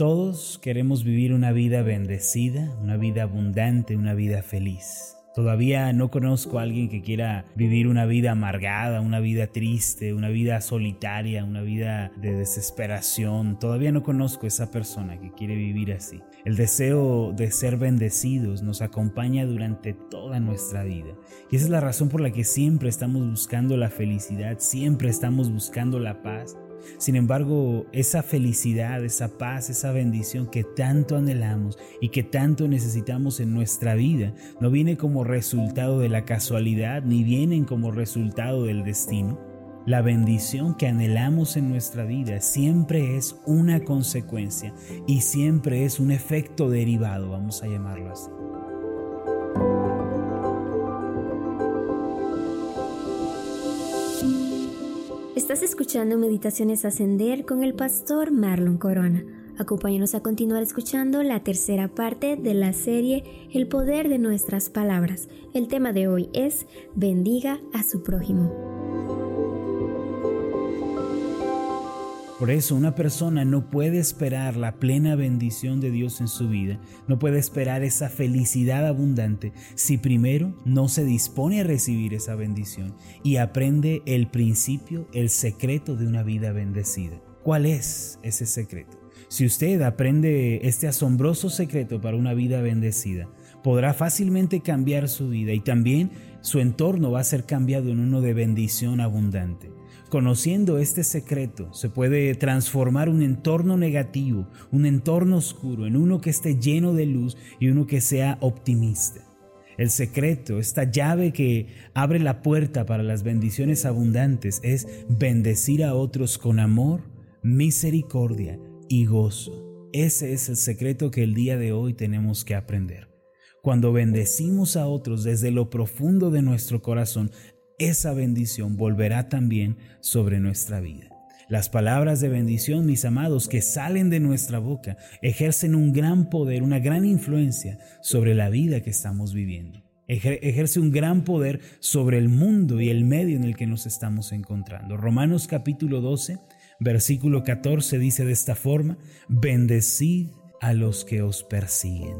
Todos queremos vivir una vida bendecida, una vida abundante, una vida feliz. Todavía no conozco a alguien que quiera vivir una vida amargada, una vida triste, una vida solitaria, una vida de desesperación. Todavía no conozco a esa persona que quiere vivir así. El deseo de ser bendecidos nos acompaña durante toda nuestra vida. Y esa es la razón por la que siempre estamos buscando la felicidad, siempre estamos buscando la paz. Sin embargo, esa felicidad, esa paz, esa bendición que tanto anhelamos y que tanto necesitamos en nuestra vida, no viene como resultado de la casualidad ni vienen como resultado del destino. La bendición que anhelamos en nuestra vida siempre es una consecuencia y siempre es un efecto derivado, vamos a llamarlo así. Estás escuchando Meditaciones Ascender con el pastor Marlon Corona. Acompáñanos a continuar escuchando la tercera parte de la serie El poder de nuestras palabras. El tema de hoy es Bendiga a su prójimo. Por eso una persona no puede esperar la plena bendición de Dios en su vida, no puede esperar esa felicidad abundante si primero no se dispone a recibir esa bendición y aprende el principio, el secreto de una vida bendecida. ¿Cuál es ese secreto? Si usted aprende este asombroso secreto para una vida bendecida, podrá fácilmente cambiar su vida y también su entorno va a ser cambiado en uno de bendición abundante. Conociendo este secreto, se puede transformar un entorno negativo, un entorno oscuro, en uno que esté lleno de luz y uno que sea optimista. El secreto, esta llave que abre la puerta para las bendiciones abundantes, es bendecir a otros con amor, misericordia y gozo. Ese es el secreto que el día de hoy tenemos que aprender. Cuando bendecimos a otros desde lo profundo de nuestro corazón, esa bendición volverá también sobre nuestra vida. Las palabras de bendición, mis amados, que salen de nuestra boca, ejercen un gran poder, una gran influencia sobre la vida que estamos viviendo. Ejerce un gran poder sobre el mundo y el medio en el que nos estamos encontrando. Romanos capítulo 12, versículo 14 dice de esta forma, bendecid a los que os persiguen,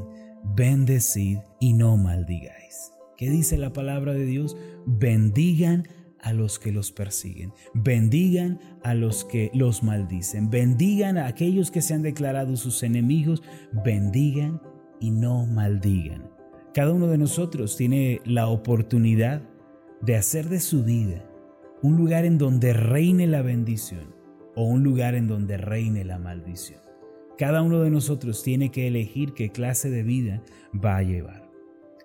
bendecid y no maldigáis. ¿Qué dice la palabra de Dios? Bendigan a los que los persiguen, bendigan a los que los maldicen, bendigan a aquellos que se han declarado sus enemigos, bendigan y no maldigan. Cada uno de nosotros tiene la oportunidad de hacer de su vida un lugar en donde reine la bendición o un lugar en donde reine la maldición. Cada uno de nosotros tiene que elegir qué clase de vida va a llevar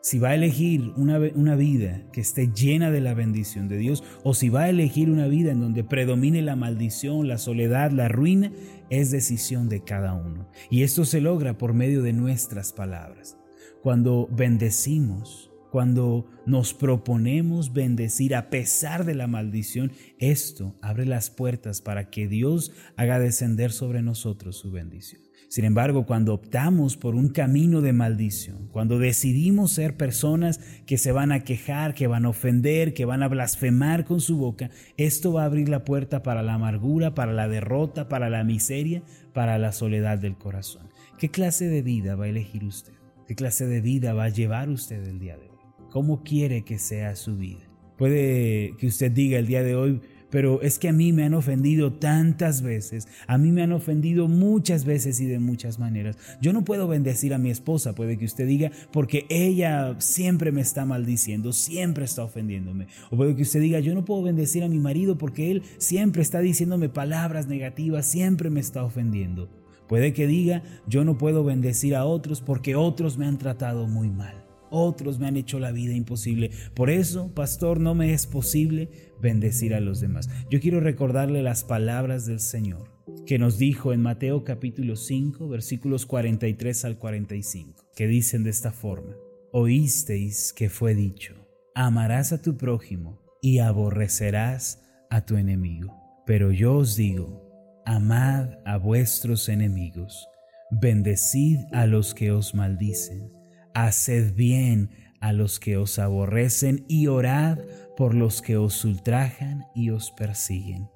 si va a elegir una, una, vida que esté llena de la bendición de Dios o si va a elegir una vida en donde predomine la maldición, la soledad, la ruina, es decisión de cada uno. Y esto se logra por medio de nuestras palabras. Cuando bendecimos, cuando nos proponemos bendecir a pesar de la maldición, esto abre las puertas para que Dios haga descender sobre nosotros su bendición. Sin embargo, cuando optamos por un camino de maldición, cuando decidimos ser personas que se van a quejar, que van a ofender, que van a blasfemar con su boca, esto va a abrir la puerta para la amargura, para la derrota, para la miseria, para la soledad del corazón. ¿Qué clase de vida va a elegir usted? ¿Qué clase de vida va a llevar usted el día de hoy? ¿Cómo quiere que sea su vida? Puede que usted diga el día de hoy, pero es que a mí me han ofendido tantas veces, a mí me han ofendido muchas veces y de muchas maneras. Yo no puedo bendecir a mi esposa, puede que usted diga, porque ella siempre me está maldiciendo, siempre está ofendiéndome. O puede que usted diga, yo no puedo bendecir a mi marido porque él siempre está diciéndome palabras negativas, siempre me está ofendiendo. Puede que diga, yo no puedo bendecir a otros porque otros me han tratado muy mal. Otros me han hecho la vida imposible. Por eso, pastor, no me es posible bendecir a los demás. Yo quiero recordarle las palabras del Señor que nos dijo en Mateo capítulo 5, versículos 43 al 45, que dicen de esta forma, oísteis que fue dicho, amarás a tu prójimo y aborrecerás a tu enemigo. Pero yo os digo, amad a vuestros enemigos, bendecid a los que os maldicen haced bien a los que os aborrecen y orad por los que os ultrajan y os persiguen,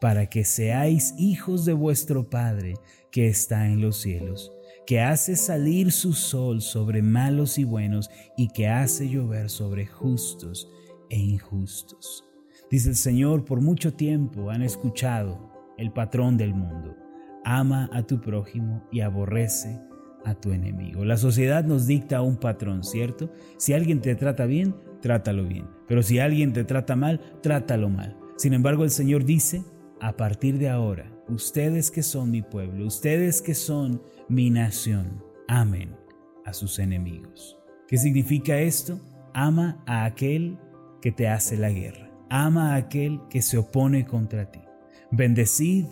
para que seáis hijos de vuestro Padre que está en los cielos, que hace salir su sol sobre malos y buenos y que hace llover sobre justos e injustos. Dice el Señor, por mucho tiempo han escuchado el patrón del mundo. Ama a tu prójimo y aborrece a tu enemigo. La sociedad nos dicta un patrón, ¿cierto? Si alguien te trata bien, trátalo bien. Pero si alguien te trata mal, trátalo mal. Sin embargo, el Señor dice, a partir de ahora, ustedes que son mi pueblo, ustedes que son mi nación, amen a sus enemigos. ¿Qué significa esto? Ama a aquel que te hace la guerra. Ama a aquel que se opone contra ti. Bendecid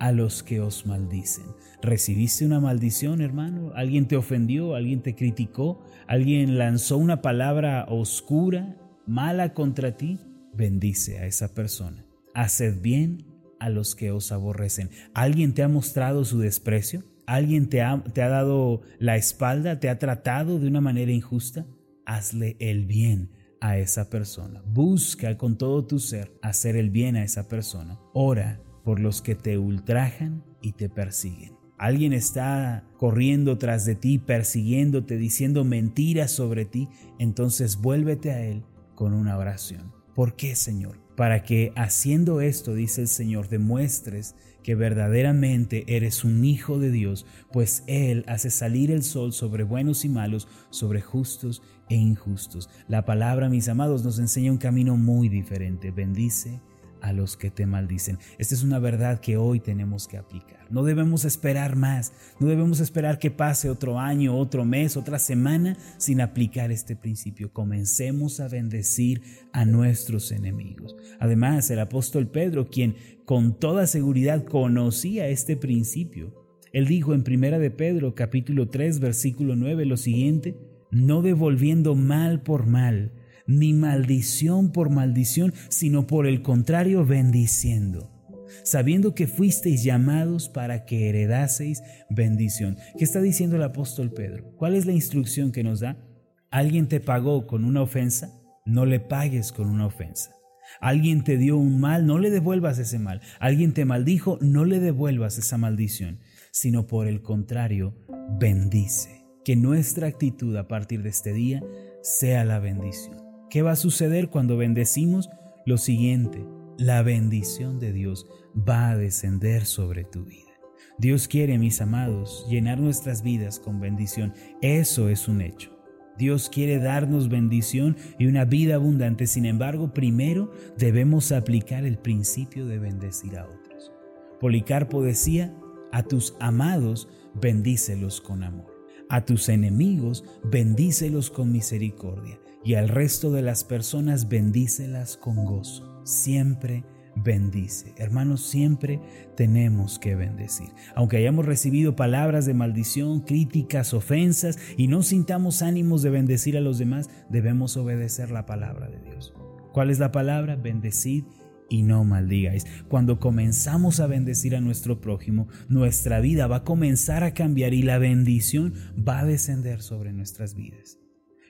a los que os maldicen. ¿Recibiste una maldición, hermano? ¿Alguien te ofendió? ¿Alguien te criticó? ¿Alguien lanzó una palabra oscura, mala contra ti? Bendice a esa persona. Haced bien a los que os aborrecen. ¿Alguien te ha mostrado su desprecio? ¿Alguien te ha, te ha dado la espalda? ¿Te ha tratado de una manera injusta? Hazle el bien a esa persona. Busca con todo tu ser hacer el bien a esa persona. Ora por los que te ultrajan y te persiguen. Alguien está corriendo tras de ti, persiguiéndote, diciendo mentiras sobre ti, entonces vuélvete a Él con una oración. ¿Por qué, Señor? Para que haciendo esto, dice el Señor, demuestres que verdaderamente eres un hijo de Dios, pues Él hace salir el sol sobre buenos y malos, sobre justos e injustos. La palabra, mis amados, nos enseña un camino muy diferente. Bendice a los que te maldicen. Esta es una verdad que hoy tenemos que aplicar. No debemos esperar más, no debemos esperar que pase otro año, otro mes, otra semana sin aplicar este principio. Comencemos a bendecir a nuestros enemigos. Además, el apóstol Pedro, quien con toda seguridad conocía este principio, él dijo en Primera de Pedro capítulo 3 versículo 9 lo siguiente, no devolviendo mal por mal, ni maldición por maldición, sino por el contrario bendiciendo, sabiendo que fuisteis llamados para que heredaseis bendición. ¿Qué está diciendo el apóstol Pedro? ¿Cuál es la instrucción que nos da? ¿Alguien te pagó con una ofensa? No le pagues con una ofensa. Alguien te dio un mal, no le devuelvas ese mal. Alguien te maldijo, no le devuelvas esa maldición, sino por el contrario, bendice. Que nuestra actitud a partir de este día sea la bendición. ¿Qué va a suceder cuando bendecimos? Lo siguiente, la bendición de Dios va a descender sobre tu vida. Dios quiere, mis amados, llenar nuestras vidas con bendición. Eso es un hecho. Dios quiere darnos bendición y una vida abundante. Sin embargo, primero debemos aplicar el principio de bendecir a otros. Policarpo decía, a tus amados bendícelos con amor. A tus enemigos bendícelos con misericordia y al resto de las personas bendícelas con gozo. Siempre bendice. Hermanos, siempre tenemos que bendecir. Aunque hayamos recibido palabras de maldición, críticas, ofensas y no sintamos ánimos de bendecir a los demás, debemos obedecer la palabra de Dios. ¿Cuál es la palabra? Bendecid y no maldigáis. Cuando comenzamos a bendecir a nuestro prójimo, nuestra vida va a comenzar a cambiar y la bendición va a descender sobre nuestras vidas.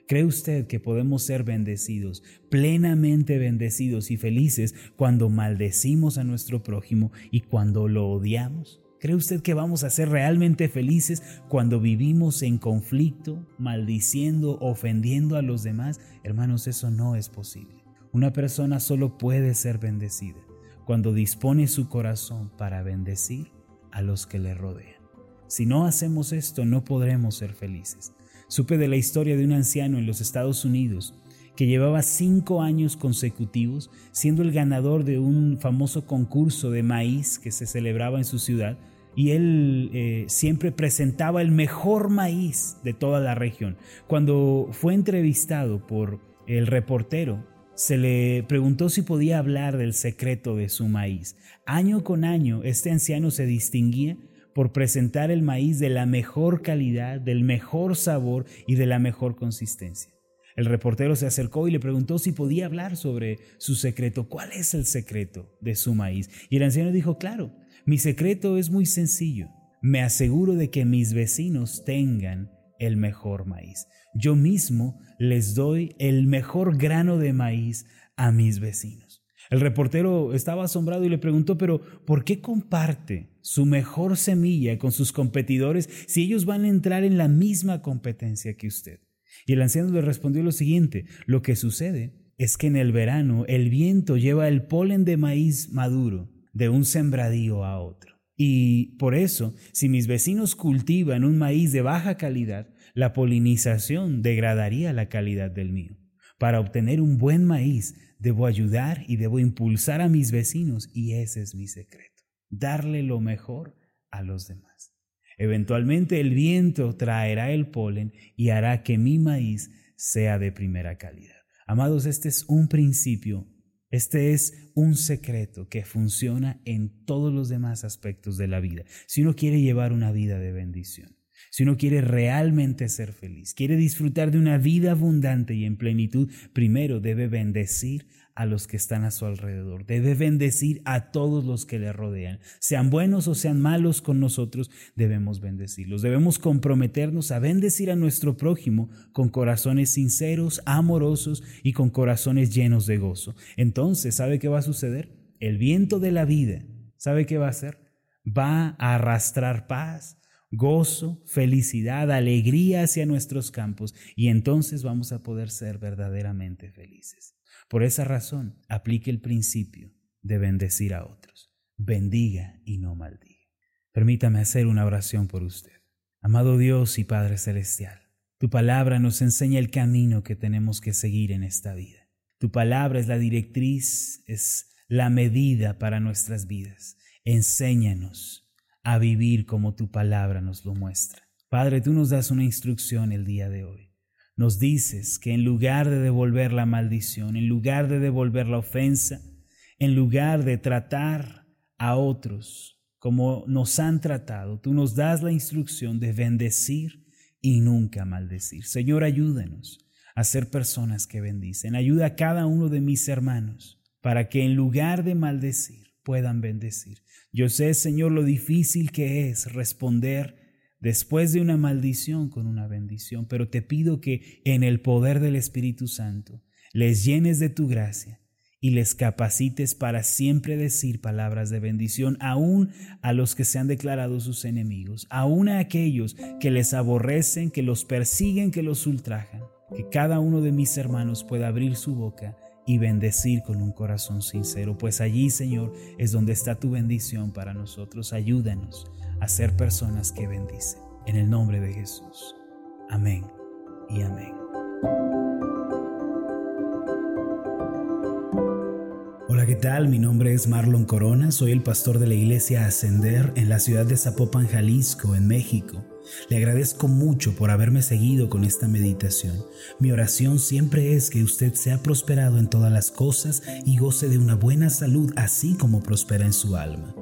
¿Cree usted que podemos ser bendecidos, plenamente bendecidos y felices cuando maldecimos a nuestro prójimo y cuando lo odiamos? ¿Cree usted que vamos a ser realmente felices cuando vivimos en conflicto, maldiciendo, ofendiendo a los demás? Hermanos, eso no es posible. Una persona solo puede ser bendecida cuando dispone su corazón para bendecir a los que le rodean. Si no hacemos esto, no podremos ser felices. Supe de la historia de un anciano en los Estados Unidos que llevaba cinco años consecutivos siendo el ganador de un famoso concurso de maíz que se celebraba en su ciudad y él eh, siempre presentaba el mejor maíz de toda la región. Cuando fue entrevistado por el reportero, se le preguntó si podía hablar del secreto de su maíz. Año con año, este anciano se distinguía por presentar el maíz de la mejor calidad, del mejor sabor y de la mejor consistencia. El reportero se acercó y le preguntó si podía hablar sobre su secreto. ¿Cuál es el secreto de su maíz? Y el anciano dijo, claro, mi secreto es muy sencillo. Me aseguro de que mis vecinos tengan el mejor maíz. Yo mismo les doy el mejor grano de maíz a mis vecinos. El reportero estaba asombrado y le preguntó, pero ¿por qué comparte su mejor semilla con sus competidores si ellos van a entrar en la misma competencia que usted? Y el anciano le respondió lo siguiente, lo que sucede es que en el verano el viento lleva el polen de maíz maduro de un sembradío a otro. Y por eso, si mis vecinos cultivan un maíz de baja calidad, la polinización degradaría la calidad del mío. Para obtener un buen maíz, debo ayudar y debo impulsar a mis vecinos y ese es mi secreto, darle lo mejor a los demás. Eventualmente el viento traerá el polen y hará que mi maíz sea de primera calidad. Amados, este es un principio, este es un secreto que funciona en todos los demás aspectos de la vida. Si uno quiere llevar una vida de bendición, si uno quiere realmente ser feliz, quiere disfrutar de una vida abundante y en plenitud, primero debe bendecir a los que están a su alrededor, debe bendecir a todos los que le rodean, sean buenos o sean malos con nosotros, debemos bendecirlos, debemos comprometernos a bendecir a nuestro prójimo con corazones sinceros, amorosos y con corazones llenos de gozo. Entonces, ¿sabe qué va a suceder? El viento de la vida, ¿sabe qué va a hacer? Va a arrastrar paz, gozo, felicidad, alegría hacia nuestros campos y entonces vamos a poder ser verdaderamente felices. Por esa razón, aplique el principio de bendecir a otros. Bendiga y no maldiga. Permítame hacer una oración por usted. Amado Dios y Padre Celestial, tu palabra nos enseña el camino que tenemos que seguir en esta vida. Tu palabra es la directriz, es la medida para nuestras vidas. Enséñanos a vivir como tu palabra nos lo muestra. Padre, tú nos das una instrucción el día de hoy. Nos dices que en lugar de devolver la maldición, en lugar de devolver la ofensa, en lugar de tratar a otros como nos han tratado, tú nos das la instrucción de bendecir y nunca maldecir. Señor, ayúdanos a ser personas que bendicen. Ayuda a cada uno de mis hermanos para que en lugar de maldecir, puedan bendecir. Yo sé, Señor, lo difícil que es responder después de una maldición con una bendición, pero te pido que en el poder del Espíritu Santo les llenes de tu gracia y les capacites para siempre decir palabras de bendición, aún a los que se han declarado sus enemigos, aún a aquellos que les aborrecen, que los persiguen, que los ultrajan. Que cada uno de mis hermanos pueda abrir su boca y bendecir con un corazón sincero, pues allí, Señor, es donde está tu bendición para nosotros. Ayúdanos a ser personas que bendicen. En el nombre de Jesús. Amén y amén. Hola, ¿qué tal? Mi nombre es Marlon Corona, soy el pastor de la iglesia Ascender en la ciudad de Zapopan, Jalisco, en México. Le agradezco mucho por haberme seguido con esta meditación. Mi oración siempre es que usted sea prosperado en todas las cosas y goce de una buena salud así como prospera en su alma.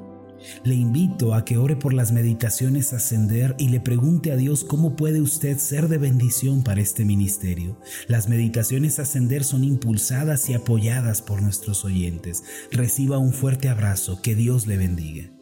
Le invito a que ore por las meditaciones ascender y le pregunte a Dios cómo puede usted ser de bendición para este ministerio. Las meditaciones ascender son impulsadas y apoyadas por nuestros oyentes. Reciba un fuerte abrazo, que Dios le bendiga.